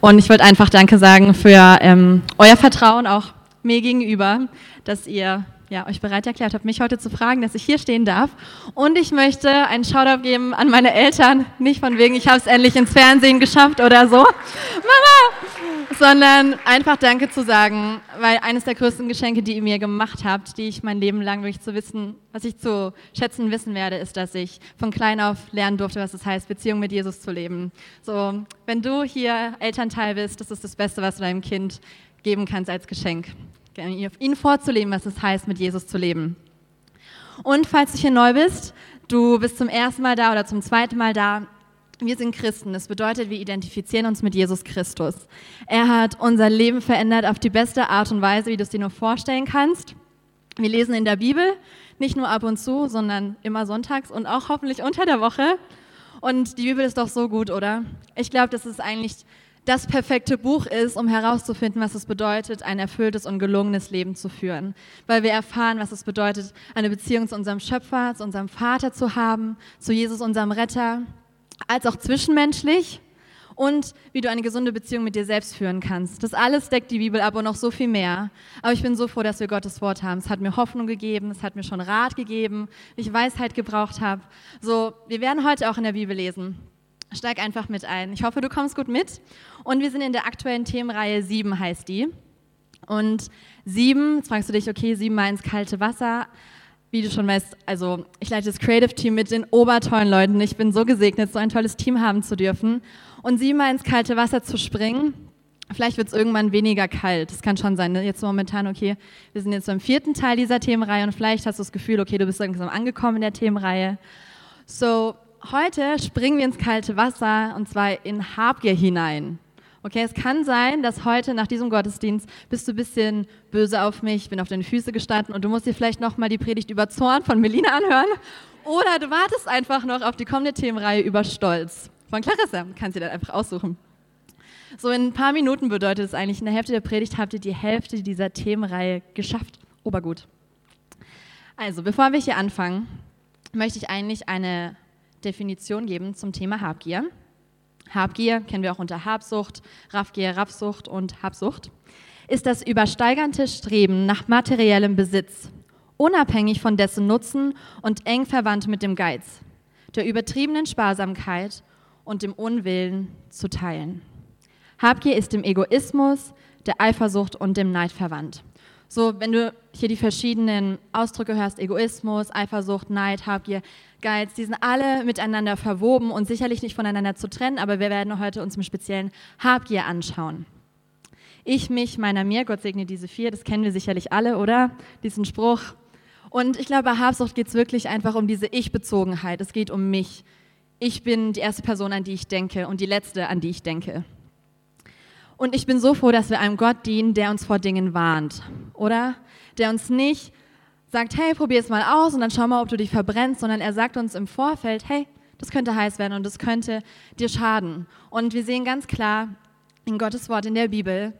Und ich wollte einfach Danke sagen für ähm, euer Vertrauen auch mir gegenüber, dass ihr ja, euch bereit erklärt habt, mich heute zu fragen, dass ich hier stehen darf. Und ich möchte einen Shoutout geben an meine Eltern, nicht von wegen, ich habe es endlich ins Fernsehen geschafft oder so, Mama, sondern einfach Danke zu sagen, weil eines der größten Geschenke, die ihr mir gemacht habt, die ich mein Leben lang wirklich zu wissen, was ich zu schätzen wissen werde, ist, dass ich von klein auf lernen durfte, was es heißt, Beziehung mit Jesus zu leben. So, wenn du hier Elternteil bist, das ist das Beste, was du deinem Kind geben kannst als Geschenk ihnen vorzuleben, was es heißt, mit Jesus zu leben. Und falls du hier neu bist, du bist zum ersten Mal da oder zum zweiten Mal da, wir sind Christen. Das bedeutet, wir identifizieren uns mit Jesus Christus. Er hat unser Leben verändert auf die beste Art und Weise, wie du es dir nur vorstellen kannst. Wir lesen in der Bibel, nicht nur ab und zu, sondern immer sonntags und auch hoffentlich unter der Woche. Und die Bibel ist doch so gut, oder? Ich glaube, das ist eigentlich das perfekte Buch ist, um herauszufinden, was es bedeutet, ein erfülltes und gelungenes Leben zu führen. Weil wir erfahren, was es bedeutet, eine Beziehung zu unserem Schöpfer, zu unserem Vater zu haben, zu Jesus, unserem Retter, als auch zwischenmenschlich und wie du eine gesunde Beziehung mit dir selbst führen kannst. Das alles deckt die Bibel ab und noch so viel mehr. Aber ich bin so froh, dass wir Gottes Wort haben. Es hat mir Hoffnung gegeben, es hat mir schon Rat gegeben, ich Weisheit gebraucht habe. So, wir werden heute auch in der Bibel lesen. Steig einfach mit ein. Ich hoffe, du kommst gut mit. Und wir sind in der aktuellen Themenreihe 7 heißt die. Und 7, jetzt fragst du dich, okay, 7 mal ins kalte Wasser. Wie du schon weißt, also ich leite das Creative Team mit den obertollen Leuten. Ich bin so gesegnet, so ein tolles Team haben zu dürfen. Und 7 mal ins kalte Wasser zu springen, vielleicht wird es irgendwann weniger kalt. Das kann schon sein. Ne? Jetzt momentan, okay, wir sind jetzt beim vierten Teil dieser Themenreihe und vielleicht hast du das Gefühl, okay, du bist langsam angekommen in der Themenreihe. So, heute springen wir ins kalte Wasser und zwar in Habgier hinein. Okay, es kann sein, dass heute nach diesem Gottesdienst bist du ein bisschen böse auf mich, bin auf deine Füße gestanden und du musst dir vielleicht nochmal die Predigt über Zorn von Melina anhören. Oder du wartest einfach noch auf die kommende Themenreihe über Stolz von Clarissa. Kannst dir dann einfach aussuchen. So in ein paar Minuten bedeutet es eigentlich, in der Hälfte der Predigt habt ihr die Hälfte dieser Themenreihe geschafft. Obergut. Also, bevor wir hier anfangen, möchte ich eigentlich eine Definition geben zum Thema Habgier. Habgier kennen wir auch unter Habsucht, Raffgier, Raffsucht und Habsucht, ist das übersteigernde Streben nach materiellem Besitz, unabhängig von dessen Nutzen und eng verwandt mit dem Geiz, der übertriebenen Sparsamkeit und dem Unwillen zu teilen. Habgier ist dem Egoismus, der Eifersucht und dem Neid verwandt. So, wenn du hier die verschiedenen Ausdrücke hörst, Egoismus, Eifersucht, Neid, Habgier, Geiz, die sind alle miteinander verwoben und sicherlich nicht voneinander zu trennen, aber wir werden heute uns im speziellen Habgier anschauen. Ich, mich, meiner, mir, Gott segne diese vier, das kennen wir sicherlich alle, oder? Diesen Spruch. Und ich glaube, bei Habsucht geht es wirklich einfach um diese Ich-Bezogenheit. Es geht um mich. Ich bin die erste Person, an die ich denke und die letzte, an die ich denke. Und ich bin so froh, dass wir einem Gott dienen, der uns vor Dingen warnt, oder? Der uns nicht sagt, hey, probier es mal aus und dann schau mal, ob du dich verbrennst, sondern er sagt uns im Vorfeld, hey, das könnte heiß werden und das könnte dir schaden. Und wir sehen ganz klar in Gottes Wort in der Bibel,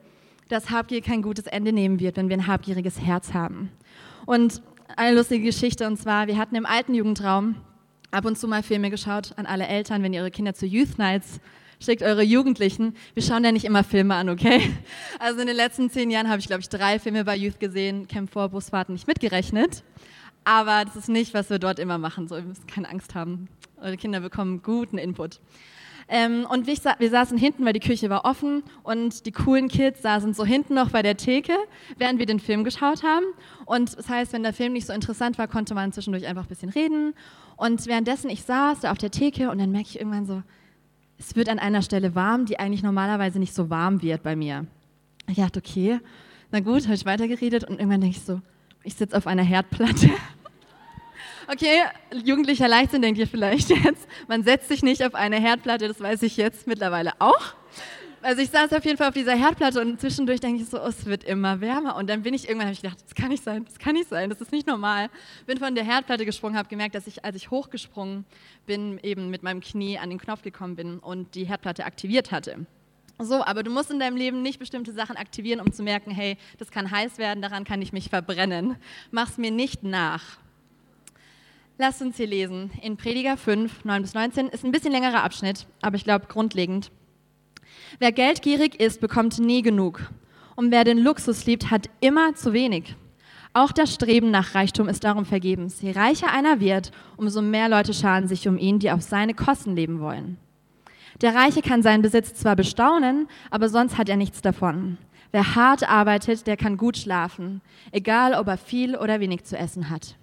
dass Habgier kein gutes Ende nehmen wird, wenn wir ein habgieriges Herz haben. Und eine lustige Geschichte, und zwar, wir hatten im alten Jugendraum ab und zu mal Filme geschaut an alle Eltern, wenn ihr eure Kinder zu Youth Nights schickt eure Jugendlichen. Wir schauen ja nicht immer Filme an, okay? Also in den letzten zehn Jahren habe ich, glaube ich, drei Filme bei Youth gesehen, Camp 4, Busfahrten nicht mitgerechnet. Aber das ist nicht, was wir dort immer machen. So, ihr müsst keine Angst haben. Eure Kinder bekommen guten Input. Ähm, und wir, wir, saßen hinten, weil die Küche war offen und die coolen Kids saßen so hinten noch bei der Theke, während wir den Film geschaut haben. Und das heißt, wenn der Film nicht so interessant war, konnte man zwischendurch einfach ein bisschen reden. Und währenddessen ich saß da auf der Theke und dann merke ich irgendwann so, es wird an einer Stelle warm, die eigentlich normalerweise nicht so warm wird bei mir. Ich dachte, okay, na gut, habe ich weitergeredet und irgendwann denke ich so, ich sitze auf einer Herdplatte. Okay, jugendlicher Leichtsinn denkt ihr vielleicht jetzt. Man setzt sich nicht auf eine Herdplatte, das weiß ich jetzt mittlerweile auch. Also ich saß auf jeden Fall auf dieser Herdplatte und zwischendurch denke ich so, oh, es wird immer wärmer. Und dann bin ich irgendwann, habe ich gedacht, das kann nicht sein, das kann nicht sein, das ist nicht normal. Bin von der Herdplatte gesprungen, habe gemerkt, dass ich, als ich hochgesprungen bin, eben mit meinem Knie an den Knopf gekommen bin und die Herdplatte aktiviert hatte. So, aber du musst in deinem Leben nicht bestimmte Sachen aktivieren, um zu merken, hey, das kann heiß werden, daran kann ich mich verbrennen. Mach's mir nicht nach. Lass uns hier lesen. In Prediger 5, 9 bis 19 ist ein bisschen längerer Abschnitt, aber ich glaube grundlegend. Wer geldgierig ist, bekommt nie genug. Und wer den Luxus liebt, hat immer zu wenig. Auch das Streben nach Reichtum ist darum vergebens. Je reicher einer wird, umso mehr Leute scharen sich um ihn, die auf seine Kosten leben wollen. Der Reiche kann seinen Besitz zwar bestaunen, aber sonst hat er nichts davon. Wer hart arbeitet, der kann gut schlafen, egal ob er viel oder wenig zu essen hat.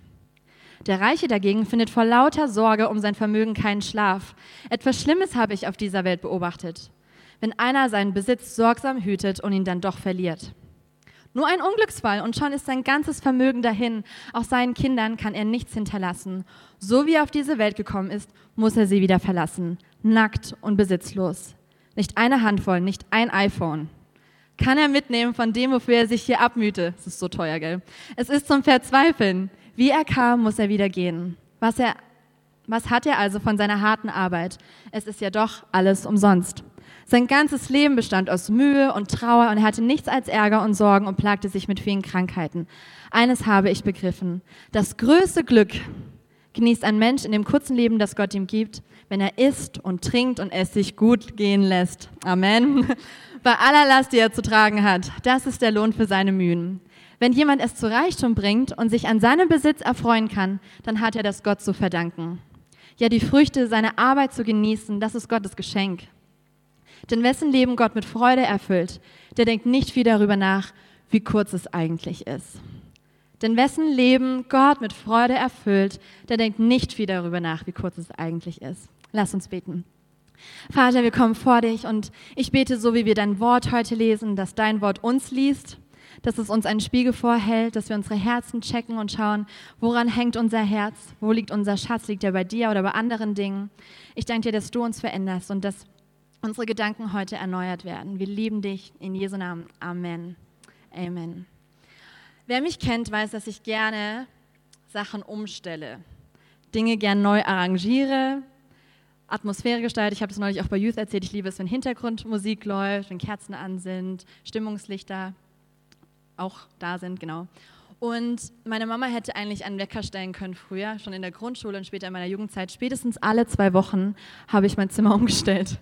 Der Reiche dagegen findet vor lauter Sorge um sein Vermögen keinen Schlaf. Etwas Schlimmes habe ich auf dieser Welt beobachtet. Wenn einer seinen Besitz sorgsam hütet und ihn dann doch verliert. Nur ein Unglücksfall und schon ist sein ganzes Vermögen dahin. Auch seinen Kindern kann er nichts hinterlassen. So wie er auf diese Welt gekommen ist, muss er sie wieder verlassen. Nackt und besitzlos. Nicht eine Handvoll, nicht ein iPhone. Kann er mitnehmen von dem, wofür er sich hier abmühte. Es ist so teuer, gell? Es ist zum Verzweifeln. Wie er kam, muss er wieder gehen. Was, er, was hat er also von seiner harten Arbeit? Es ist ja doch alles umsonst. Sein ganzes Leben bestand aus Mühe und Trauer und er hatte nichts als Ärger und Sorgen und plagte sich mit vielen Krankheiten. Eines habe ich begriffen. Das größte Glück genießt ein Mensch in dem kurzen Leben, das Gott ihm gibt, wenn er isst und trinkt und es sich gut gehen lässt. Amen. Bei aller Last, die er zu tragen hat. Das ist der Lohn für seine Mühen. Wenn jemand es zu Reichtum bringt und sich an seinem Besitz erfreuen kann, dann hat er das Gott zu verdanken. Ja, die Früchte seiner Arbeit zu genießen, das ist Gottes Geschenk. Denn wessen Leben Gott mit Freude erfüllt, der denkt nicht viel darüber nach, wie kurz es eigentlich ist. Denn wessen Leben Gott mit Freude erfüllt, der denkt nicht viel darüber nach, wie kurz es eigentlich ist. Lass uns beten. Vater, wir kommen vor dich und ich bete so, wie wir dein Wort heute lesen, dass dein Wort uns liest dass es uns einen Spiegel vorhält, dass wir unsere Herzen checken und schauen, woran hängt unser Herz, wo liegt unser Schatz, liegt er bei dir oder bei anderen Dingen. Ich danke dir, dass du uns veränderst und dass unsere Gedanken heute erneuert werden. Wir lieben dich in Jesu Namen. Amen. Amen. Wer mich kennt, weiß, dass ich gerne Sachen umstelle, Dinge gern neu arrangiere, Atmosphäre gestalte. Ich habe das neulich auch bei Youth erzählt. Ich liebe es, wenn Hintergrundmusik läuft, wenn Kerzen an sind, Stimmungslichter auch da sind, genau. Und meine Mama hätte eigentlich einen Wecker stellen können früher, schon in der Grundschule und später in meiner Jugendzeit. Spätestens alle zwei Wochen habe ich mein Zimmer umgestellt.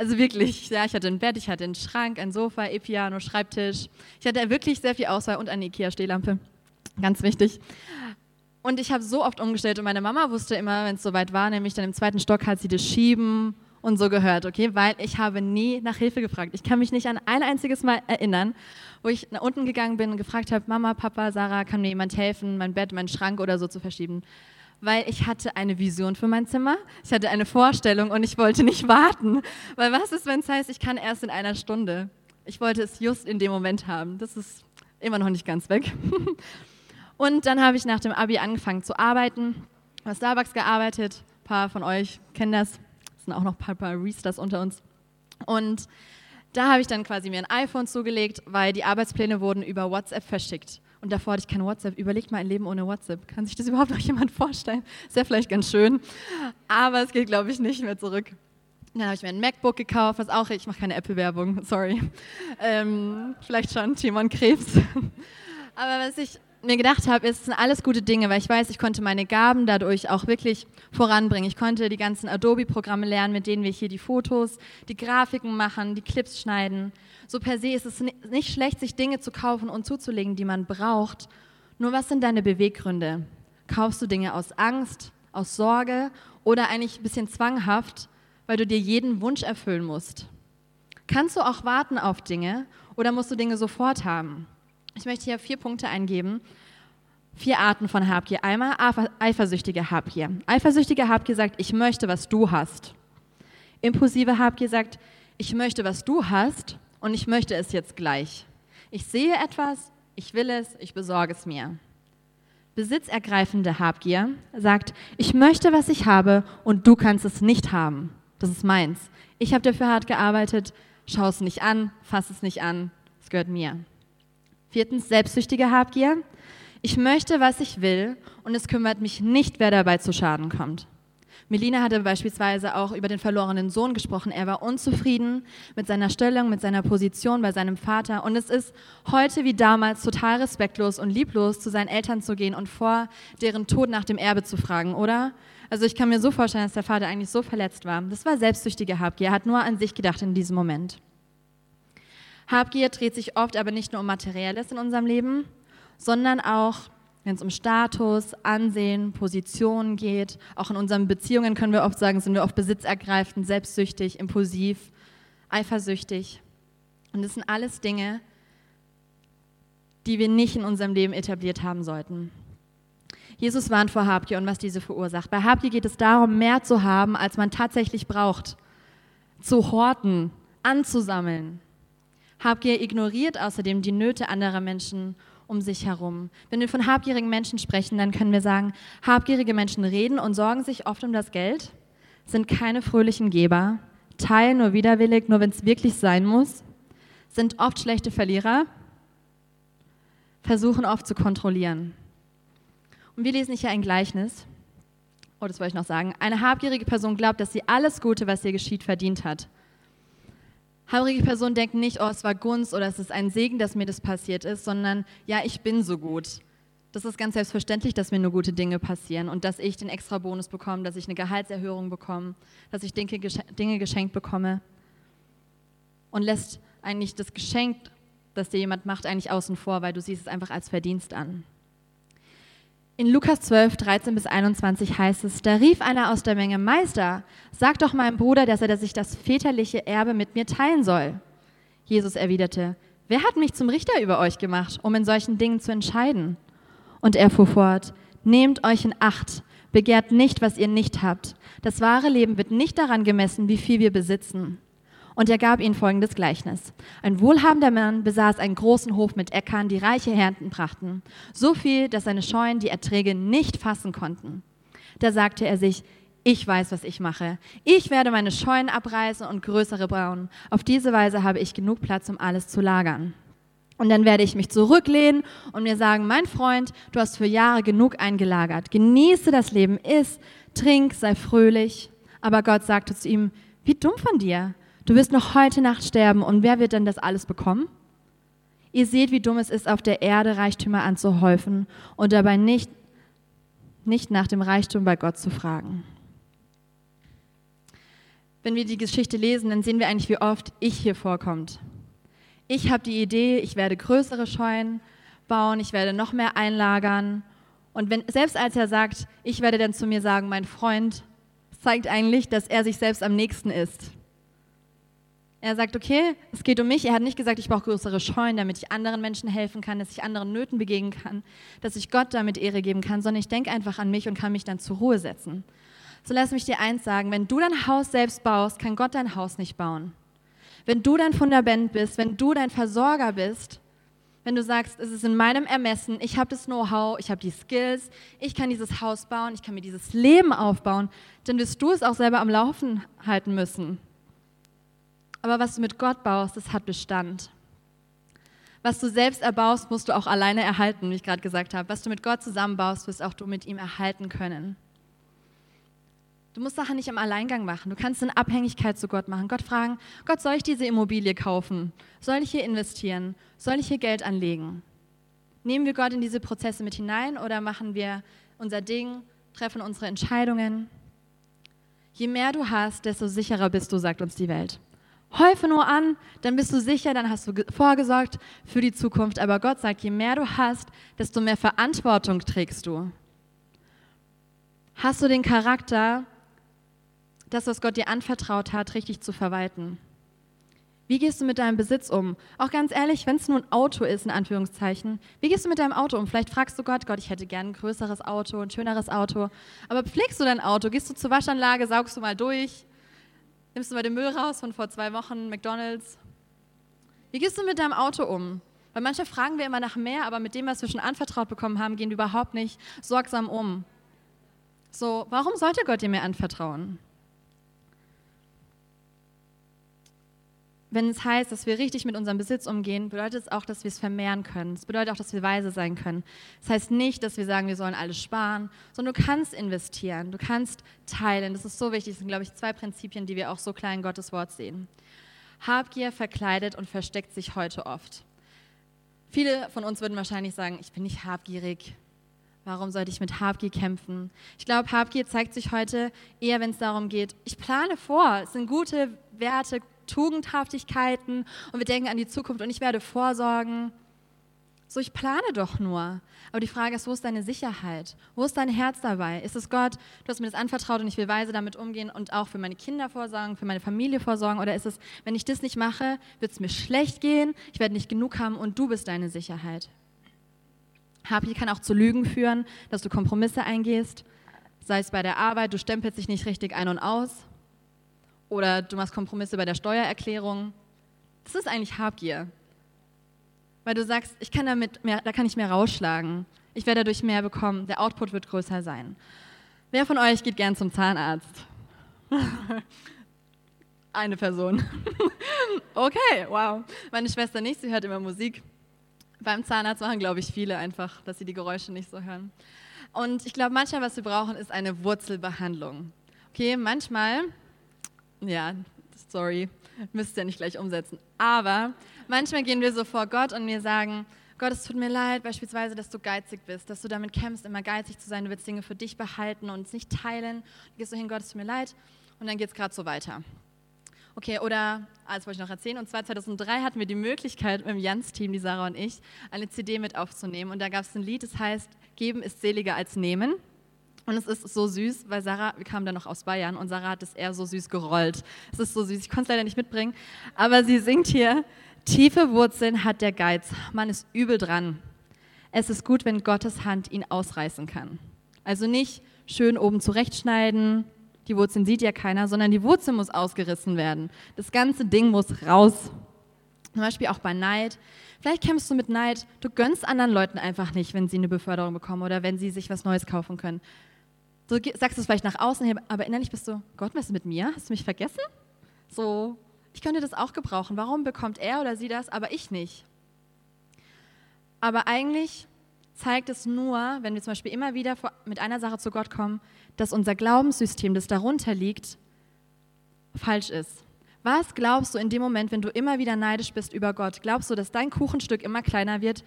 Also wirklich, ja, ich hatte ein Bett, ich hatte einen Schrank, ein Sofa, E-Piano, Schreibtisch. Ich hatte wirklich sehr viel Auswahl und eine Ikea-Stehlampe. Ganz wichtig. Und ich habe so oft umgestellt und meine Mama wusste immer, wenn es soweit war, nämlich dann im zweiten Stock hat sie das Schieben und so gehört, okay? Weil ich habe nie nach Hilfe gefragt. Ich kann mich nicht an ein einziges Mal erinnern, wo ich nach unten gegangen bin und gefragt habe, Mama, Papa, Sarah, kann mir jemand helfen, mein Bett, meinen Schrank oder so zu verschieben? Weil ich hatte eine Vision für mein Zimmer, ich hatte eine Vorstellung und ich wollte nicht warten. Weil was ist, wenn es heißt, ich kann erst in einer Stunde? Ich wollte es just in dem Moment haben. Das ist immer noch nicht ganz weg. Und dann habe ich nach dem Abi angefangen zu arbeiten, bei Starbucks gearbeitet. Ein paar von euch kennen das sind auch noch ein paar Restas unter uns. Und da habe ich dann quasi mir ein iPhone zugelegt, weil die Arbeitspläne wurden über WhatsApp verschickt. Und davor hatte ich kein WhatsApp. Überlegt mal ein Leben ohne WhatsApp. Kann sich das überhaupt noch jemand vorstellen? Ist ja vielleicht ganz schön, aber es geht, glaube ich, nicht mehr zurück. Dann habe ich mir ein MacBook gekauft, was auch, ich mache keine Apple-Werbung, sorry. Ähm, vielleicht schon Timon Krebs. aber was ich mir gedacht habe, es sind alles gute Dinge, weil ich weiß, ich konnte meine Gaben dadurch auch wirklich voranbringen. Ich konnte die ganzen Adobe-Programme lernen, mit denen wir hier die Fotos, die Grafiken machen, die Clips schneiden. So per se ist es nicht schlecht, sich Dinge zu kaufen und zuzulegen, die man braucht. Nur was sind deine Beweggründe? Kaufst du Dinge aus Angst, aus Sorge oder eigentlich ein bisschen zwanghaft, weil du dir jeden Wunsch erfüllen musst? Kannst du auch warten auf Dinge oder musst du Dinge sofort haben? Ich möchte hier vier Punkte eingeben. Vier Arten von Habgier. Einmal eifersüchtige Habgier. Eifersüchtige Habgier sagt, ich möchte, was du hast. Impulsive Habgier sagt, ich möchte, was du hast und ich möchte es jetzt gleich. Ich sehe etwas, ich will es, ich besorge es mir. Besitzergreifende Habgier sagt, ich möchte, was ich habe und du kannst es nicht haben. Das ist meins. Ich habe dafür hart gearbeitet, schau es nicht an, fass es nicht an, es gehört mir. Viertens, selbstsüchtige Habgier. Ich möchte, was ich will und es kümmert mich nicht, wer dabei zu Schaden kommt. Melina hatte beispielsweise auch über den verlorenen Sohn gesprochen. Er war unzufrieden mit seiner Stellung, mit seiner Position bei seinem Vater. Und es ist heute wie damals total respektlos und lieblos, zu seinen Eltern zu gehen und vor deren Tod nach dem Erbe zu fragen, oder? Also ich kann mir so vorstellen, dass der Vater eigentlich so verletzt war. Das war selbstsüchtige Habgier. Er hat nur an sich gedacht in diesem Moment. Habgier dreht sich oft aber nicht nur um Materielles in unserem Leben, sondern auch, wenn es um Status, Ansehen, Positionen geht. Auch in unseren Beziehungen können wir oft sagen, sind wir oft besitzergreifend, selbstsüchtig, impulsiv, eifersüchtig. Und das sind alles Dinge, die wir nicht in unserem Leben etabliert haben sollten. Jesus warnt vor Habgier und was diese verursacht. Bei Habgier geht es darum, mehr zu haben, als man tatsächlich braucht. Zu horten, anzusammeln. Habgier ignoriert außerdem die Nöte anderer Menschen um sich herum. Wenn wir von habgierigen Menschen sprechen, dann können wir sagen, habgierige Menschen reden und sorgen sich oft um das Geld, sind keine fröhlichen Geber, teilen nur widerwillig, nur wenn es wirklich sein muss, sind oft schlechte Verlierer, versuchen oft zu kontrollieren. Und wir lesen hier ein Gleichnis. Oh, das wollte ich noch sagen. Eine habgierige Person glaubt, dass sie alles Gute, was ihr geschieht, verdient hat. Habgierige Personen denken nicht, oh, es war Gunst oder es ist ein Segen, dass mir das passiert ist, sondern ja, ich bin so gut. Das ist ganz selbstverständlich, dass mir nur gute Dinge passieren und dass ich den extra Bonus bekomme, dass ich eine Gehaltserhöhung bekomme, dass ich Dinge, geschenkt bekomme. Und lässt eigentlich das Geschenk, das dir jemand macht, eigentlich außen vor, weil du siehst es einfach als Verdienst an. In Lukas 12, 13 bis 21 heißt es, da rief einer aus der Menge, Meister, sag doch meinem Bruder, dass er sich das väterliche Erbe mit mir teilen soll. Jesus erwiderte, wer hat mich zum Richter über euch gemacht, um in solchen Dingen zu entscheiden? Und er fuhr fort, nehmt euch in Acht, begehrt nicht, was ihr nicht habt. Das wahre Leben wird nicht daran gemessen, wie viel wir besitzen. Und er gab ihnen folgendes Gleichnis. Ein wohlhabender Mann besaß einen großen Hof mit Äckern, die reiche Ernten brachten. So viel, dass seine Scheunen die Erträge nicht fassen konnten. Da sagte er sich, ich weiß, was ich mache. Ich werde meine Scheunen abreißen und größere bauen. Auf diese Weise habe ich genug Platz, um alles zu lagern. Und dann werde ich mich zurücklehnen und mir sagen, mein Freund, du hast für Jahre genug eingelagert. Genieße das Leben, iss, trink, sei fröhlich. Aber Gott sagte zu ihm, wie dumm von dir. Du wirst noch heute Nacht sterben und wer wird denn das alles bekommen? Ihr seht, wie dumm es ist, auf der Erde Reichtümer anzuhäufen und dabei nicht, nicht nach dem Reichtum bei Gott zu fragen. Wenn wir die Geschichte lesen, dann sehen wir eigentlich, wie oft ich hier vorkommt. Ich habe die Idee, ich werde größere Scheunen bauen, ich werde noch mehr einlagern. Und wenn, selbst als er sagt, ich werde dann zu mir sagen, mein Freund, zeigt eigentlich, dass er sich selbst am nächsten ist. Er sagt, okay, es geht um mich. Er hat nicht gesagt, ich brauche größere Scheunen, damit ich anderen Menschen helfen kann, dass ich anderen Nöten begegnen kann, dass ich Gott damit Ehre geben kann, sondern ich denke einfach an mich und kann mich dann zur Ruhe setzen. So lass mich dir eins sagen, wenn du dein Haus selbst baust, kann Gott dein Haus nicht bauen. Wenn du dein Fundament bist, wenn du dein Versorger bist, wenn du sagst, es ist in meinem Ermessen, ich habe das Know-how, ich habe die Skills, ich kann dieses Haus bauen, ich kann mir dieses Leben aufbauen, dann wirst du es auch selber am Laufen halten müssen. Aber was du mit Gott baust, das hat Bestand. Was du selbst erbaust, musst du auch alleine erhalten, wie ich gerade gesagt habe. Was du mit Gott zusammenbaust, wirst auch du mit ihm erhalten können. Du musst Sachen nicht im Alleingang machen. Du kannst in Abhängigkeit zu Gott machen. Gott fragen, Gott, soll ich diese Immobilie kaufen? Soll ich hier investieren? Soll ich hier Geld anlegen? Nehmen wir Gott in diese Prozesse mit hinein oder machen wir unser Ding, treffen unsere Entscheidungen? Je mehr du hast, desto sicherer bist du, sagt uns die Welt. Häufe nur an, dann bist du sicher, dann hast du vorgesorgt für die Zukunft. Aber Gott sagt, je mehr du hast, desto mehr Verantwortung trägst du. Hast du den Charakter, das, was Gott dir anvertraut hat, richtig zu verwalten? Wie gehst du mit deinem Besitz um? Auch ganz ehrlich, wenn es nur ein Auto ist, in Anführungszeichen, wie gehst du mit deinem Auto um? Vielleicht fragst du Gott, Gott, ich hätte gern ein größeres Auto, ein schöneres Auto. Aber pflegst du dein Auto? Gehst du zur Waschanlage, saugst du mal durch? Nimmst du mal den Müll raus von vor zwei Wochen, McDonalds? Wie gehst du mit deinem Auto um? Weil manche fragen wir immer nach mehr, aber mit dem, was wir schon anvertraut bekommen haben, gehen wir überhaupt nicht sorgsam um. So, warum sollte Gott dir mehr anvertrauen? Wenn es heißt, dass wir richtig mit unserem Besitz umgehen, bedeutet es auch, dass wir es vermehren können. Es bedeutet auch, dass wir weise sein können. Das heißt nicht, dass wir sagen, wir sollen alles sparen, sondern du kannst investieren, du kannst teilen. Das ist so wichtig. Das sind, glaube ich, zwei Prinzipien, die wir auch so klar in Gottes Wort sehen. Habgier verkleidet und versteckt sich heute oft. Viele von uns würden wahrscheinlich sagen, ich bin nicht habgierig. Warum sollte ich mit Habgier kämpfen? Ich glaube, Habgier zeigt sich heute eher, wenn es darum geht, ich plane vor. Es sind gute Werte, Tugendhaftigkeiten und wir denken an die Zukunft und ich werde vorsorgen. So, ich plane doch nur. Aber die Frage ist, wo ist deine Sicherheit? Wo ist dein Herz dabei? Ist es Gott, du hast mir das anvertraut und ich will weise damit umgehen und auch für meine Kinder vorsorgen, für meine Familie vorsorgen? Oder ist es, wenn ich das nicht mache, wird es mir schlecht gehen, ich werde nicht genug haben und du bist deine Sicherheit? Habgier kann auch zu Lügen führen, dass du Kompromisse eingehst, sei es bei der Arbeit, du stempelst dich nicht richtig ein und aus oder du machst Kompromisse bei der Steuererklärung. Das ist eigentlich Habgier. Weil du sagst, ich kann damit mehr, da kann ich mehr rausschlagen. Ich werde dadurch mehr bekommen. Der Output wird größer sein. Wer von euch geht gern zum Zahnarzt? Eine Person. okay, wow. Meine Schwester nicht, sie hört immer Musik. Beim Zahnarzt machen, glaube ich, viele einfach, dass sie die Geräusche nicht so hören. Und ich glaube, manchmal, was wir brauchen, ist eine Wurzelbehandlung. Okay, manchmal, ja, sorry, müsst ihr nicht gleich umsetzen, aber manchmal gehen wir so vor Gott und wir sagen, Gott, es tut mir leid, beispielsweise, dass du geizig bist, dass du damit kämpfst, immer geizig zu sein, du willst Dinge für dich behalten und es nicht teilen. Du gehst so hin, Gott, es tut mir leid und dann geht es gerade so weiter. Okay, oder, ah, das wollte ich noch erzählen, und zwar 2003 hatten wir die Möglichkeit mit dem Jans-Team, die Sarah und ich, eine CD mit aufzunehmen. Und da gab es ein Lied, das heißt, Geben ist seliger als Nehmen. Und es ist so süß, weil Sarah, wir kamen dann noch aus Bayern und Sarah hat es eher so süß gerollt. Es ist so süß, ich konnte es leider nicht mitbringen, aber sie singt hier, tiefe Wurzeln hat der Geiz, man ist übel dran. Es ist gut, wenn Gottes Hand ihn ausreißen kann. Also nicht schön oben zurechtschneiden, die Wurzeln sieht ja keiner, sondern die Wurzel muss ausgerissen werden. Das ganze Ding muss raus. Zum Beispiel auch bei Neid. Vielleicht kämpfst du mit Neid. Du gönnst anderen Leuten einfach nicht, wenn sie eine Beförderung bekommen oder wenn sie sich was Neues kaufen können. Du sagst es vielleicht nach außen aber innerlich bist du, Gott, was ist mit mir? Hast du mich vergessen? So, ich könnte das auch gebrauchen. Warum bekommt er oder sie das, aber ich nicht? Aber eigentlich zeigt es nur, wenn wir zum Beispiel immer wieder mit einer Sache zu Gott kommen, dass unser Glaubenssystem, das darunter liegt, falsch ist. Was glaubst du in dem Moment, wenn du immer wieder neidisch bist über Gott? Glaubst du, dass dein Kuchenstück immer kleiner wird,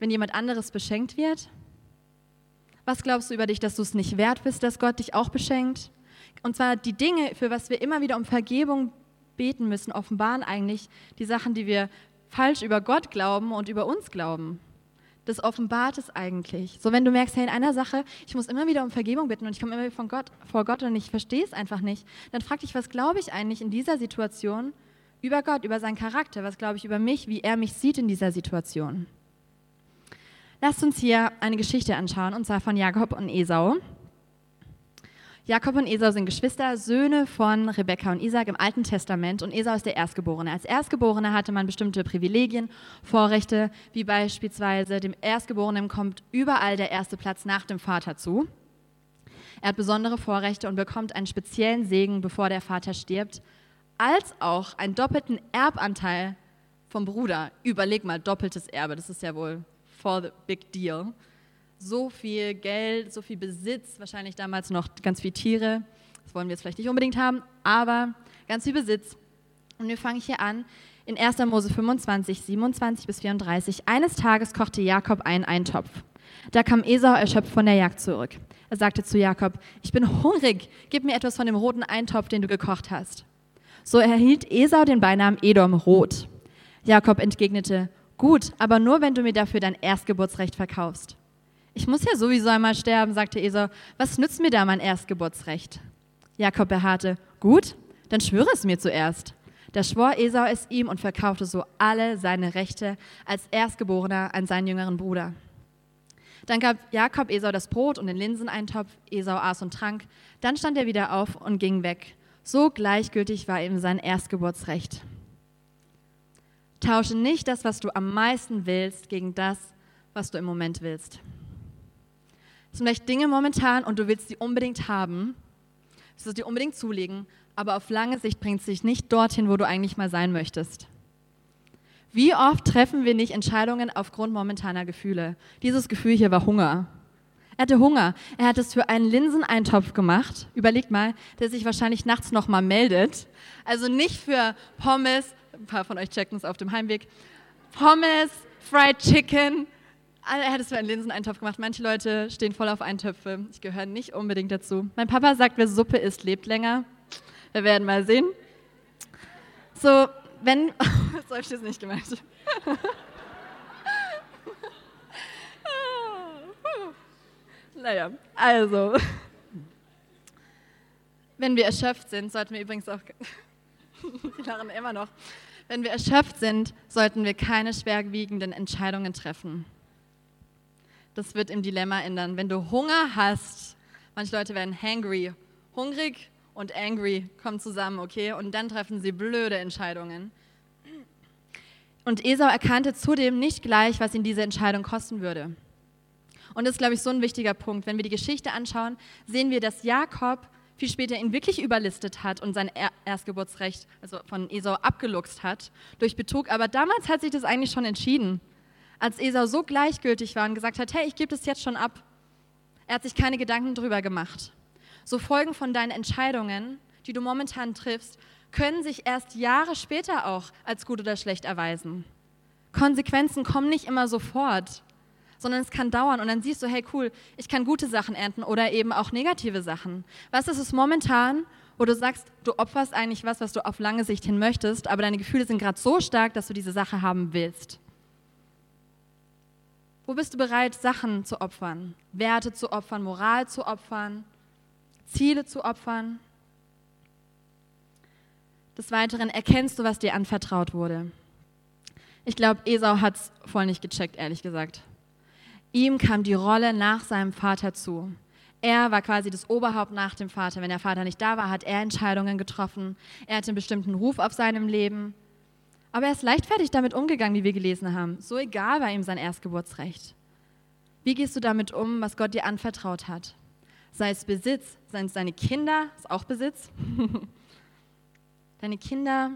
wenn jemand anderes beschenkt wird? Was glaubst du über dich, dass du es nicht wert bist, dass Gott dich auch beschenkt? Und zwar die Dinge, für was wir immer wieder um Vergebung beten müssen, offenbaren eigentlich die Sachen, die wir falsch über Gott glauben und über uns glauben das offenbart es eigentlich. So, wenn du merkst, hey, in einer Sache, ich muss immer wieder um Vergebung bitten und ich komme immer wieder von Gott, vor Gott und ich verstehe es einfach nicht, dann frag dich, was glaube ich eigentlich in dieser Situation über Gott, über seinen Charakter? Was glaube ich über mich, wie er mich sieht in dieser Situation? Lasst uns hier eine Geschichte anschauen, und zwar von Jakob und Esau. Jakob und Esau sind Geschwister, Söhne von Rebekka und Isaac im Alten Testament und Esau ist der Erstgeborene. Als Erstgeborene hatte man bestimmte Privilegien, Vorrechte, wie beispielsweise dem Erstgeborenen kommt überall der erste Platz nach dem Vater zu. Er hat besondere Vorrechte und bekommt einen speziellen Segen, bevor der Vater stirbt, als auch einen doppelten Erbanteil vom Bruder. Überleg mal, doppeltes Erbe, das ist ja wohl for the big deal so viel Geld, so viel Besitz, wahrscheinlich damals noch ganz viele Tiere. Das wollen wir jetzt vielleicht nicht unbedingt haben, aber ganz viel Besitz. Und wir fangen hier an in 1. Mose 25, 27 bis 34. Eines Tages kochte Jakob einen Eintopf. Da kam Esau erschöpft von der Jagd zurück. Er sagte zu Jakob, ich bin hungrig, gib mir etwas von dem roten Eintopf, den du gekocht hast. So erhielt Esau den Beinamen Edom rot. Jakob entgegnete, gut, aber nur wenn du mir dafür dein Erstgeburtsrecht verkaufst. Ich muss ja sowieso einmal sterben, sagte Esau. Was nützt mir da mein Erstgeburtsrecht? Jakob beharrte, gut, dann schwöre es mir zuerst. Da schwor Esau es ihm und verkaufte so alle seine Rechte als Erstgeborener an seinen jüngeren Bruder. Dann gab Jakob Esau das Brot und den Linseneintopf. Esau aß und trank. Dann stand er wieder auf und ging weg. So gleichgültig war ihm sein Erstgeburtsrecht. Tausche nicht das, was du am meisten willst, gegen das, was du im Moment willst. Es sind vielleicht Dinge momentan und du willst sie unbedingt haben, du willst dir unbedingt zulegen, aber auf lange Sicht bringt es dich nicht dorthin, wo du eigentlich mal sein möchtest. Wie oft treffen wir nicht Entscheidungen aufgrund momentaner Gefühle? Dieses Gefühl hier war Hunger. Er hatte Hunger. Er hat es für einen Linseneintopf gemacht. Überlegt mal, der sich wahrscheinlich nachts nochmal meldet. Also nicht für Pommes, ein paar von euch checken es auf dem Heimweg. Pommes, Fried Chicken, es für einen Linseneintopf gemacht. Manche Leute stehen voll auf Eintöpfe. Ich gehöre nicht unbedingt dazu. Mein Papa sagt, wer Suppe isst, lebt länger. Wir werden mal sehen. So, wenn. so habe ich das nicht gemeint. naja, also. Wenn wir erschöpft sind, sollten wir übrigens auch. Die lachen immer noch. Wenn wir erschöpft sind, sollten wir keine schwerwiegenden Entscheidungen treffen. Das wird im Dilemma ändern. Wenn du Hunger hast, manche Leute werden hangry, hungrig und angry kommen zusammen, okay? Und dann treffen sie blöde Entscheidungen. Und Esau erkannte zudem nicht gleich, was ihn diese Entscheidung kosten würde. Und das ist, glaube ich, so ein wichtiger Punkt. Wenn wir die Geschichte anschauen, sehen wir, dass Jakob viel später ihn wirklich überlistet hat und sein Erstgeburtsrecht also von Esau abgeluchst hat durch Betrug. Aber damals hat sich das eigentlich schon entschieden, als Esau so gleichgültig war und gesagt hat, hey, ich gebe das jetzt schon ab. Er hat sich keine Gedanken darüber gemacht. So Folgen von deinen Entscheidungen, die du momentan triffst, können sich erst Jahre später auch als gut oder schlecht erweisen. Konsequenzen kommen nicht immer sofort sondern es kann dauern und dann siehst du, hey cool, ich kann gute Sachen ernten oder eben auch negative Sachen. Was ist es momentan, wo du sagst, du opferst eigentlich was, was du auf lange Sicht hin möchtest, aber deine Gefühle sind gerade so stark, dass du diese Sache haben willst? Wo bist du bereit, Sachen zu opfern? Werte zu opfern, Moral zu opfern, Ziele zu opfern? Des Weiteren erkennst du, was dir anvertraut wurde. Ich glaube, Esau hat es voll nicht gecheckt, ehrlich gesagt. Ihm kam die Rolle nach seinem Vater zu. Er war quasi das Oberhaupt nach dem Vater. Wenn der Vater nicht da war, hat er Entscheidungen getroffen. Er hatte einen bestimmten Ruf auf seinem Leben. Aber er ist leichtfertig damit umgegangen, wie wir gelesen haben. So egal war ihm sein Erstgeburtsrecht. Wie gehst du damit um, was Gott dir anvertraut hat? Sei es Besitz, seien es deine Kinder, ist auch Besitz. deine Kinder,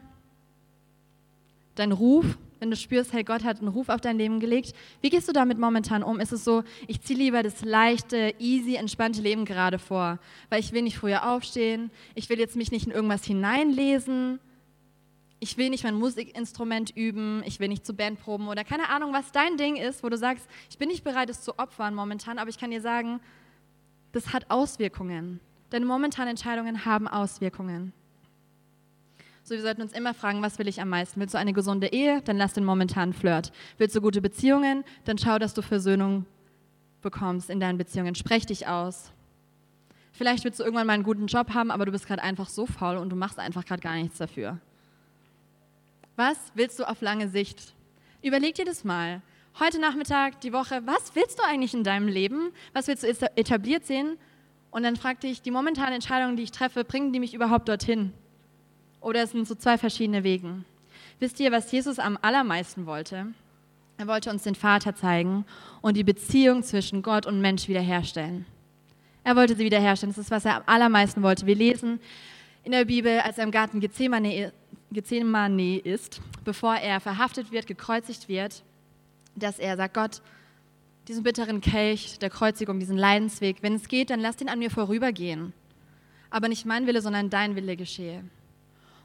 dein Ruf, wenn du spürst, hey, Gott hat einen Ruf auf dein Leben gelegt, wie gehst du damit momentan um? Ist es so, ich ziehe lieber das leichte, easy, entspannte Leben gerade vor, weil ich will nicht früher aufstehen, ich will jetzt mich nicht in irgendwas hineinlesen, ich will nicht mein Musikinstrument üben, ich will nicht zu Bandproben oder keine Ahnung, was dein Ding ist, wo du sagst, ich bin nicht bereit, es zu opfern momentan, aber ich kann dir sagen, das hat Auswirkungen. Deine momentanen Entscheidungen haben Auswirkungen. So, wir sollten uns immer fragen, was will ich am meisten? Willst du eine gesunde Ehe? Dann lass den momentanen Flirt. Willst du gute Beziehungen? Dann schau, dass du Versöhnung bekommst in deinen Beziehungen. Sprech dich aus. Vielleicht willst du irgendwann mal einen guten Job haben, aber du bist gerade einfach so faul und du machst einfach gerade gar nichts dafür. Was willst du auf lange Sicht? Überleg dir das mal. Heute Nachmittag, die Woche, was willst du eigentlich in deinem Leben? Was willst du etabliert sehen? Und dann frag dich, die momentanen Entscheidungen, die ich treffe, bringen die mich überhaupt dorthin? Oder es sind so zwei verschiedene Wegen. Wisst ihr, was Jesus am allermeisten wollte? Er wollte uns den Vater zeigen und die Beziehung zwischen Gott und Mensch wiederherstellen. Er wollte sie wiederherstellen. Das ist, was er am allermeisten wollte. Wir lesen in der Bibel, als er im Garten Gethsemane, Gethsemane ist, bevor er verhaftet wird, gekreuzigt wird, dass er sagt, Gott, diesen bitteren Kelch der Kreuzigung, diesen Leidensweg, wenn es geht, dann lass den an mir vorübergehen. Aber nicht mein Wille, sondern dein Wille geschehe.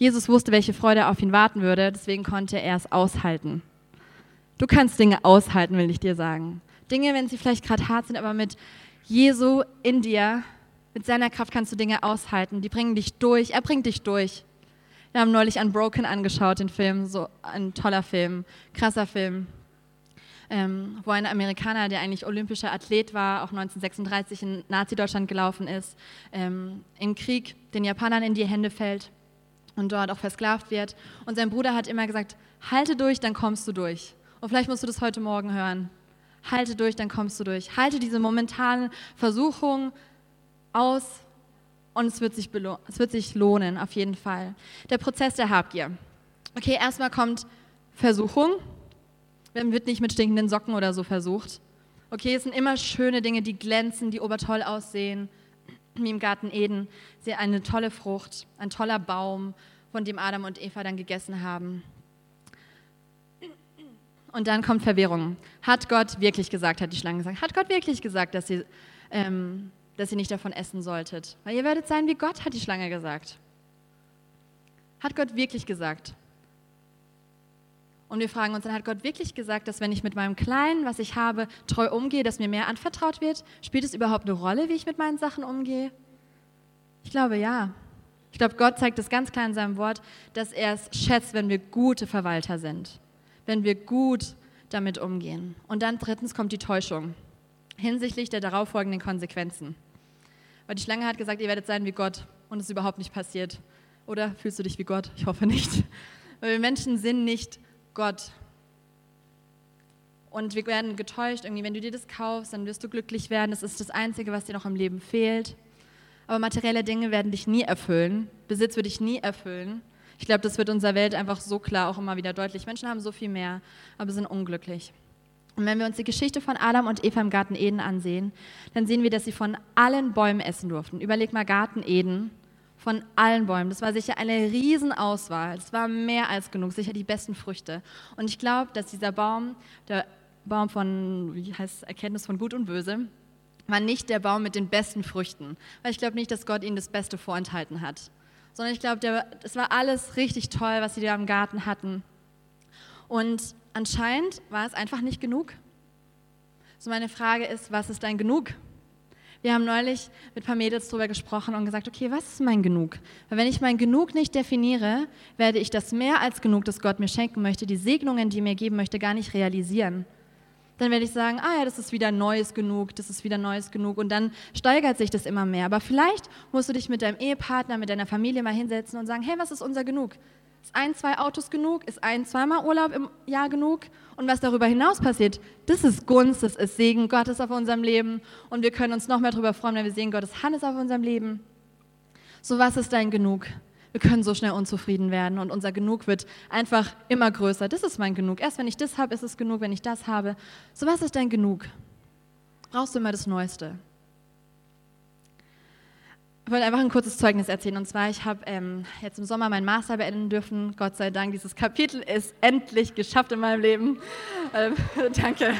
Jesus wusste, welche Freude auf ihn warten würde, deswegen konnte er es aushalten. Du kannst Dinge aushalten, will ich dir sagen. Dinge, wenn sie vielleicht gerade hart sind, aber mit Jesu in dir, mit seiner Kraft kannst du Dinge aushalten. Die bringen dich durch. Er bringt dich durch. Wir haben neulich Unbroken angeschaut, den Film, so ein toller Film, krasser Film, ähm, wo ein Amerikaner, der eigentlich olympischer Athlet war, auch 1936 in Nazi-Deutschland gelaufen ist, ähm, im Krieg den Japanern in die Hände fällt und dort auch versklavt wird. Und sein Bruder hat immer gesagt, halte durch, dann kommst du durch. Und vielleicht musst du das heute Morgen hören. Halte durch, dann kommst du durch. Halte diese momentane Versuchung aus und es wird, sich es wird sich lohnen, auf jeden Fall. Der Prozess der Habgier. Okay, erstmal kommt Versuchung. Man wird nicht mit stinkenden Socken oder so versucht. Okay, es sind immer schöne Dinge, die glänzen, die obertoll aussehen wie im Garten Eden, sie eine tolle Frucht, ein toller Baum, von dem Adam und Eva dann gegessen haben. Und dann kommt Verwirrung. Hat Gott wirklich gesagt, hat die Schlange gesagt, hat Gott wirklich gesagt, dass ihr, ähm, dass ihr nicht davon essen solltet? Weil ihr werdet sein wie Gott, hat die Schlange gesagt. Hat Gott wirklich gesagt? Und wir fragen uns dann, hat Gott wirklich gesagt, dass wenn ich mit meinem Kleinen, was ich habe, treu umgehe, dass mir mehr anvertraut wird? Spielt es überhaupt eine Rolle, wie ich mit meinen Sachen umgehe? Ich glaube ja. Ich glaube, Gott zeigt es ganz klar in seinem Wort, dass er es schätzt, wenn wir gute Verwalter sind, wenn wir gut damit umgehen. Und dann drittens kommt die Täuschung hinsichtlich der darauffolgenden Konsequenzen. Weil die Schlange hat gesagt, ihr werdet sein wie Gott und es ist überhaupt nicht passiert. Oder fühlst du dich wie Gott? Ich hoffe nicht. Weil wir Menschen sind nicht Gott. Und wir werden getäuscht, irgendwie, wenn du dir das kaufst, dann wirst du glücklich werden. Das ist das Einzige, was dir noch im Leben fehlt. Aber materielle Dinge werden dich nie erfüllen. Besitz wird dich nie erfüllen. Ich glaube, das wird unserer Welt einfach so klar auch immer wieder deutlich. Menschen haben so viel mehr, aber sind unglücklich. Und wenn wir uns die Geschichte von Adam und Eva im Garten Eden ansehen, dann sehen wir, dass sie von allen Bäumen essen durften. Überleg mal Garten Eden von allen Bäumen. Das war sicher eine Riesenauswahl. Es war mehr als genug, sicher die besten Früchte. Und ich glaube, dass dieser Baum, der Baum von, wie heißt Erkenntnis von Gut und Böse, war nicht der Baum mit den besten Früchten. Weil ich glaube nicht, dass Gott ihnen das Beste vorenthalten hat. Sondern ich glaube, es war alles richtig toll, was sie da im Garten hatten. Und anscheinend war es einfach nicht genug. So meine Frage ist, was ist dein Genug? Wir haben neulich mit ein paar Mädels darüber gesprochen und gesagt, okay, was ist mein Genug? Weil wenn ich mein Genug nicht definiere, werde ich das mehr als genug, das Gott mir schenken möchte, die Segnungen, die er mir geben möchte, gar nicht realisieren. Dann werde ich sagen, ah ja, das ist wieder neues genug, das ist wieder neues genug und dann steigert sich das immer mehr. Aber vielleicht musst du dich mit deinem Ehepartner, mit deiner Familie mal hinsetzen und sagen, hey, was ist unser Genug? Ist ein, zwei Autos genug? Ist ein, zweimal Urlaub im Jahr genug? Und was darüber hinaus passiert, das ist Gunst, das ist Segen Gottes auf unserem Leben. Und wir können uns noch mehr darüber freuen, wenn wir sehen, Gottes Hand ist auf unserem Leben. So, was ist dein Genug? Wir können so schnell unzufrieden werden und unser Genug wird einfach immer größer. Das ist mein Genug. Erst wenn ich das habe, ist es genug, wenn ich das habe. So, was ist dein Genug? Brauchst du immer das Neueste? Ich wollte einfach ein kurzes Zeugnis erzählen. Und zwar, ich habe ähm, jetzt im Sommer meinen Master beenden dürfen. Gott sei Dank, dieses Kapitel ist endlich geschafft in meinem Leben. Ähm, danke.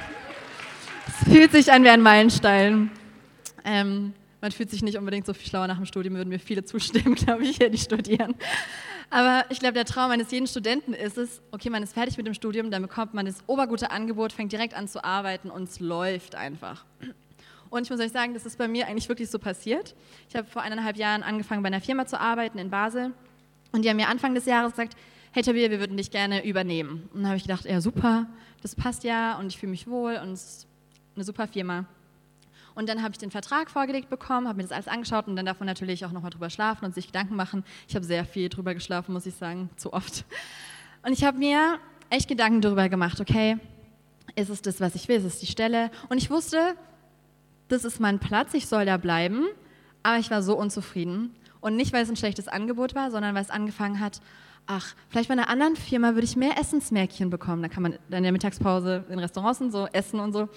Es fühlt sich an wie ein Meilenstein. Ähm, man fühlt sich nicht unbedingt so viel schlauer nach dem Studium, würden mir viele zustimmen, glaube ich, die studieren. Aber ich glaube, der Traum eines jeden Studenten ist es, okay, man ist fertig mit dem Studium, dann bekommt man das obergute Angebot, fängt direkt an zu arbeiten und es läuft einfach. Und ich muss euch sagen, das ist bei mir eigentlich wirklich so passiert. Ich habe vor eineinhalb Jahren angefangen, bei einer Firma zu arbeiten in Basel. Und die haben mir Anfang des Jahres gesagt, hey Tabir, wir würden dich gerne übernehmen. Und dann habe ich gedacht, ja super, das passt ja und ich fühle mich wohl und es ist eine super Firma. Und dann habe ich den Vertrag vorgelegt bekommen, habe mir das alles angeschaut und dann davon natürlich auch nochmal drüber schlafen und sich Gedanken machen. Ich habe sehr viel drüber geschlafen, muss ich sagen, zu oft. Und ich habe mir echt Gedanken darüber gemacht, okay, ist es das, was ich will, ist es die Stelle? Und ich wusste, das ist mein Platz, ich soll da bleiben. Aber ich war so unzufrieden. Und nicht, weil es ein schlechtes Angebot war, sondern weil es angefangen hat, ach, vielleicht bei einer anderen Firma würde ich mehr Essensmärkchen bekommen. Da kann man in der Mittagspause in Restaurants und so essen und so.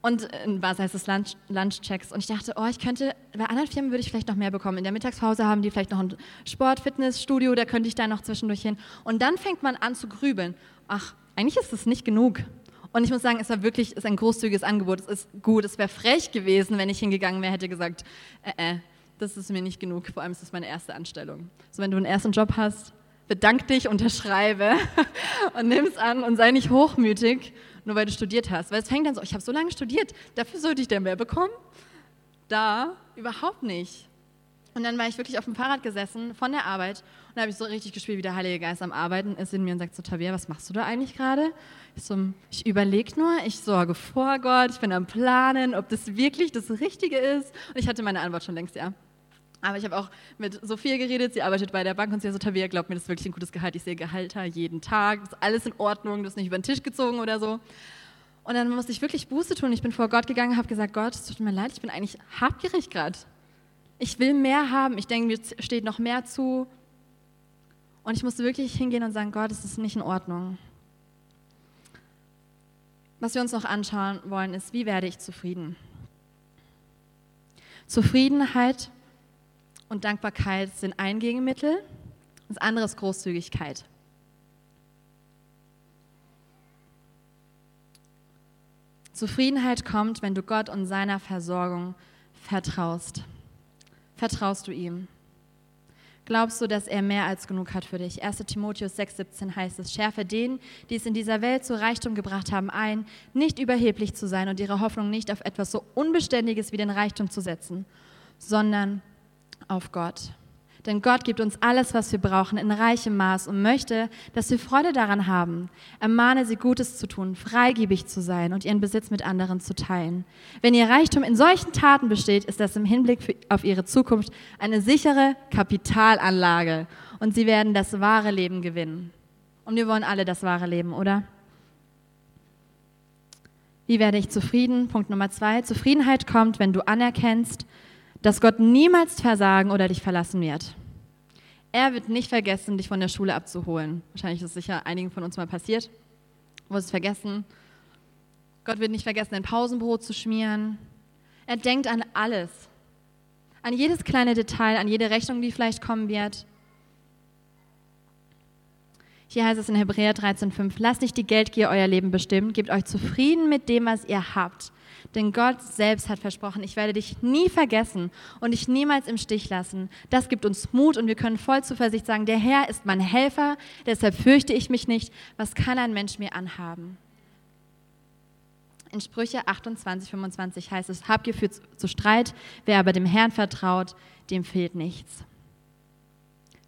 Und in was heißt es Lunch, Lunchchecks. Und ich dachte, oh, ich könnte, bei anderen Firmen würde ich vielleicht noch mehr bekommen. In der Mittagspause haben die vielleicht noch ein Sport, Fitnessstudio, da könnte ich da noch zwischendurch hin. Und dann fängt man an zu grübeln. Ach, eigentlich ist es nicht genug. Und ich muss sagen, es war wirklich ist ein großzügiges Angebot. Es ist gut. Es wäre frech gewesen, wenn ich hingegangen wäre, hätte gesagt, äh, äh, das ist mir nicht genug. Vor allem ist das meine erste Anstellung. So, wenn du einen ersten Job hast, bedank dich, unterschreibe und nimm es an und sei nicht hochmütig, nur weil du studiert hast. Weil es fängt dann so, ich habe so lange studiert, dafür sollte ich denn mehr bekommen? Da überhaupt nicht. Und dann war ich wirklich auf dem Fahrrad gesessen von der Arbeit und da habe ich so richtig gespielt, wie der Heilige Geist am Arbeiten ist in mir und sagt so, Tabea, was machst du da eigentlich gerade? Ich, so, ich überlege nur, ich sorge vor Gott, ich bin am Planen, ob das wirklich das Richtige ist. Und ich hatte meine Antwort schon längst, ja. Aber ich habe auch mit Sophia geredet, sie arbeitet bei der Bank und sie hat so, Tabea, glaubt mir, das ist wirklich ein gutes Gehalt. Ich sehe Gehalter jeden Tag, das ist alles in Ordnung, das ist nicht über den Tisch gezogen oder so. Und dann musste ich wirklich Buße tun. Ich bin vor Gott gegangen, habe gesagt, Gott, es tut mir leid, ich bin eigentlich habgierig gerade. Ich will mehr haben. Ich denke, mir steht noch mehr zu. Und ich musste wirklich hingehen und sagen, Gott, es ist nicht in Ordnung. Was wir uns noch anschauen wollen, ist, wie werde ich zufrieden? Zufriedenheit und Dankbarkeit sind ein Das andere ist Großzügigkeit. Zufriedenheit kommt, wenn du Gott und seiner Versorgung vertraust. Vertraust du ihm? Glaubst du, dass er mehr als genug hat für dich? 1 Timotheus 6,17 heißt es: Schärfe denen, die es in dieser Welt zu Reichtum gebracht haben, ein, nicht überheblich zu sein und ihre Hoffnung nicht auf etwas so Unbeständiges wie den Reichtum zu setzen, sondern auf Gott. Denn Gott gibt uns alles, was wir brauchen, in reichem Maß und möchte, dass wir Freude daran haben. Ermahne sie, Gutes zu tun, freigebig zu sein und ihren Besitz mit anderen zu teilen. Wenn ihr Reichtum in solchen Taten besteht, ist das im Hinblick auf ihre Zukunft eine sichere Kapitalanlage und sie werden das wahre Leben gewinnen. Und wir wollen alle das wahre Leben, oder? Wie werde ich zufrieden? Punkt Nummer zwei. Zufriedenheit kommt, wenn du anerkennst, dass Gott niemals versagen oder dich verlassen wird. Er wird nicht vergessen, dich von der Schule abzuholen. Wahrscheinlich ist es sicher einigen von uns mal passiert. Wo es vergessen. Gott wird nicht vergessen, ein Pausenbrot zu schmieren. Er denkt an alles. An jedes kleine Detail, an jede Rechnung, die vielleicht kommen wird. Hier heißt es in Hebräer 13,5: Lasst nicht die Geldgier euer Leben bestimmen, gebt euch zufrieden mit dem, was ihr habt. Denn Gott selbst hat versprochen, ich werde dich nie vergessen und dich niemals im Stich lassen. Das gibt uns Mut und wir können voll Zuversicht sagen, der Herr ist mein Helfer, deshalb fürchte ich mich nicht. Was kann ein Mensch mir anhaben? In Sprüche 28, 25 heißt es, habt ihr für zu Streit, wer aber dem Herrn vertraut, dem fehlt nichts.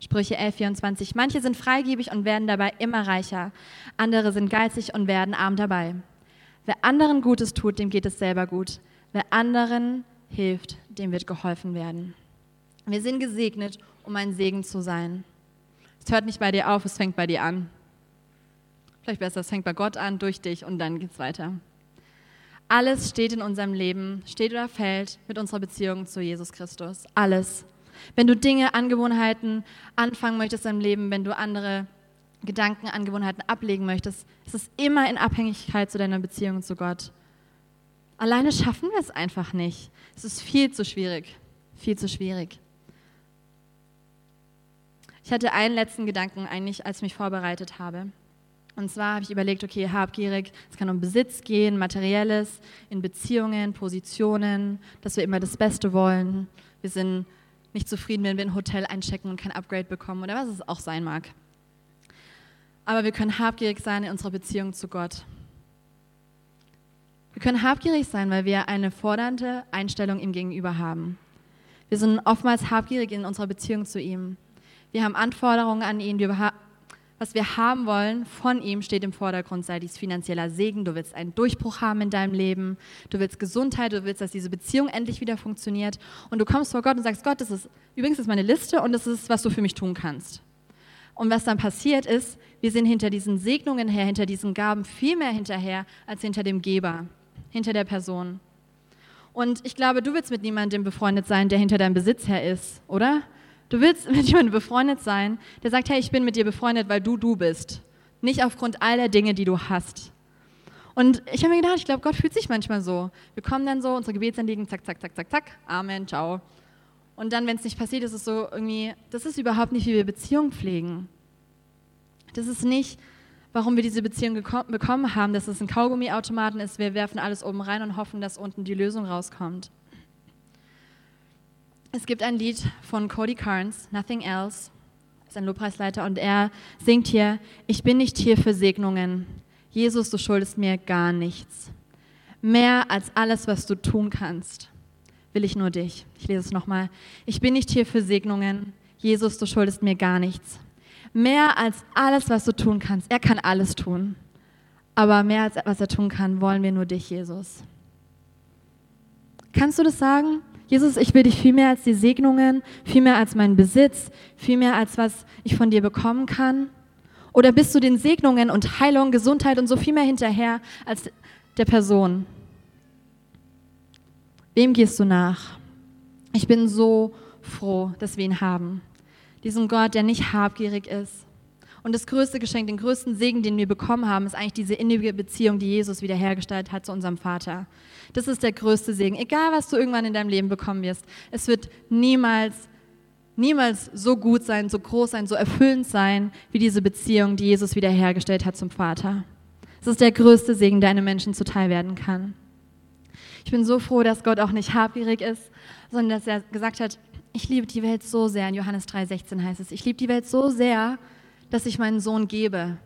Sprüche 11, 24, manche sind freigebig und werden dabei immer reicher, andere sind geizig und werden arm dabei. Wer anderen Gutes tut, dem geht es selber gut. Wer anderen hilft, dem wird geholfen werden. Wir sind gesegnet, um ein Segen zu sein. Es hört nicht bei dir auf, es fängt bei dir an. Vielleicht besser, es fängt bei Gott an, durch dich und dann geht es weiter. Alles steht in unserem Leben, steht oder fällt mit unserer Beziehung zu Jesus Christus. Alles. Wenn du Dinge, Angewohnheiten anfangen möchtest im Leben, wenn du andere Gedanken, Angewohnheiten ablegen möchtest, ist es immer in Abhängigkeit zu deiner Beziehung zu Gott. Alleine schaffen wir es einfach nicht. Es ist viel zu schwierig. Viel zu schwierig. Ich hatte einen letzten Gedanken eigentlich, als ich mich vorbereitet habe. Und zwar habe ich überlegt, okay, habgierig, es kann um Besitz gehen, materielles, in Beziehungen, Positionen, dass wir immer das Beste wollen. Wir sind nicht zufrieden, wenn wir ein Hotel einchecken und kein Upgrade bekommen oder was es auch sein mag aber wir können habgierig sein in unserer Beziehung zu Gott. Wir können habgierig sein, weil wir eine fordernde Einstellung ihm gegenüber haben. Wir sind oftmals habgierig in unserer Beziehung zu ihm. Wir haben Anforderungen an ihn. was wir haben wollen von ihm steht im Vordergrund, sei dies finanzieller Segen. Du willst einen Durchbruch haben in deinem Leben. Du willst Gesundheit. Du willst, dass diese Beziehung endlich wieder funktioniert. Und du kommst vor Gott und sagst, Gott, das ist übrigens das ist meine Liste und das ist, was du für mich tun kannst. Und was dann passiert ist, wir sind hinter diesen Segnungen her, hinter diesen Gaben viel mehr hinterher als hinter dem Geber, hinter der Person. Und ich glaube, du willst mit niemandem befreundet sein, der hinter deinem Besitz her ist, oder? Du willst mit jemandem befreundet sein, der sagt, hey, ich bin mit dir befreundet, weil du du bist. Nicht aufgrund all der Dinge, die du hast. Und ich habe mir gedacht, ich glaube, Gott fühlt sich manchmal so. Wir kommen dann so, unsere Gebetsanliegen, zack, zack, zack, zack, zack, Amen, ciao. Und dann, wenn es nicht passiert, ist es so irgendwie, das ist überhaupt nicht, wie wir Beziehungen pflegen. Das ist nicht, warum wir diese Beziehung bekommen haben, dass es ein Kaugummiautomaten ist, wir werfen alles oben rein und hoffen, dass unten die Lösung rauskommt. Es gibt ein Lied von Cody Carnes, Nothing Else, ist ein Lobpreisleiter, und er singt hier, ich bin nicht hier für Segnungen. Jesus, du schuldest mir gar nichts. Mehr als alles, was du tun kannst will ich nur dich. Ich lese es nochmal. Ich bin nicht hier für Segnungen. Jesus, du schuldest mir gar nichts. Mehr als alles, was du tun kannst. Er kann alles tun. Aber mehr als was er tun kann, wollen wir nur dich, Jesus. Kannst du das sagen? Jesus, ich will dich viel mehr als die Segnungen, viel mehr als meinen Besitz, viel mehr als was ich von dir bekommen kann? Oder bist du den Segnungen und Heilung, Gesundheit und so viel mehr hinterher als der Person? Wem gehst du nach? Ich bin so froh, dass wir ihn haben. Diesen Gott, der nicht habgierig ist. Und das größte Geschenk, den größten Segen, den wir bekommen haben, ist eigentlich diese innige Beziehung, die Jesus wiederhergestellt hat zu unserem Vater. Das ist der größte Segen. Egal, was du irgendwann in deinem Leben bekommen wirst, es wird niemals, niemals so gut sein, so groß sein, so erfüllend sein, wie diese Beziehung, die Jesus wiederhergestellt hat zum Vater. Es ist der größte Segen, der einem Menschen zuteil werden kann. Ich bin so froh, dass Gott auch nicht habgierig ist, sondern dass er gesagt hat, ich liebe die Welt so sehr. In Johannes 3,16 heißt es, ich liebe die Welt so sehr, dass ich meinen Sohn gebe.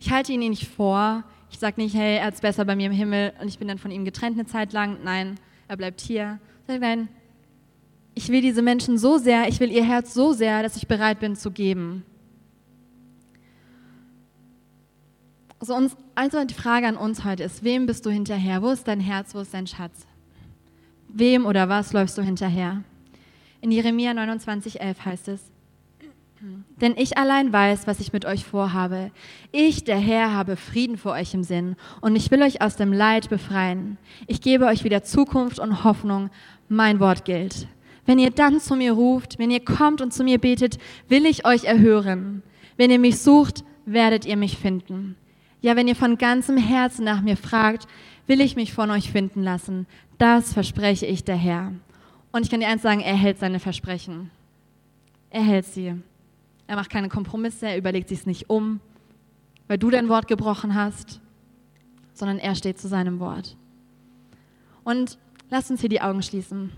Ich halte ihn nicht vor. Ich sage nicht, hey, er ist besser bei mir im Himmel und ich bin dann von ihm getrennt eine Zeit lang. Nein, er bleibt hier. Nein, ich will diese Menschen so sehr, ich will ihr Herz so sehr, dass ich bereit bin zu geben. Also, uns, also die Frage an uns heute ist, wem bist du hinterher? Wo ist dein Herz? Wo ist dein Schatz? Wem oder was läufst du hinterher? In Jeremia 29,11 heißt es, denn ich allein weiß, was ich mit euch vorhabe. Ich, der Herr, habe Frieden vor euch im Sinn und ich will euch aus dem Leid befreien. Ich gebe euch wieder Zukunft und Hoffnung. Mein Wort gilt. Wenn ihr dann zu mir ruft, wenn ihr kommt und zu mir betet, will ich euch erhören. Wenn ihr mich sucht, werdet ihr mich finden. Ja, wenn ihr von ganzem Herzen nach mir fragt, will ich mich von euch finden lassen. Das verspreche ich der Herr. Und ich kann dir eins sagen, er hält seine Versprechen. Er hält sie. Er macht keine Kompromisse, er überlegt sich es nicht um, weil du dein Wort gebrochen hast, sondern er steht zu seinem Wort. Und lasst uns hier die Augen schließen.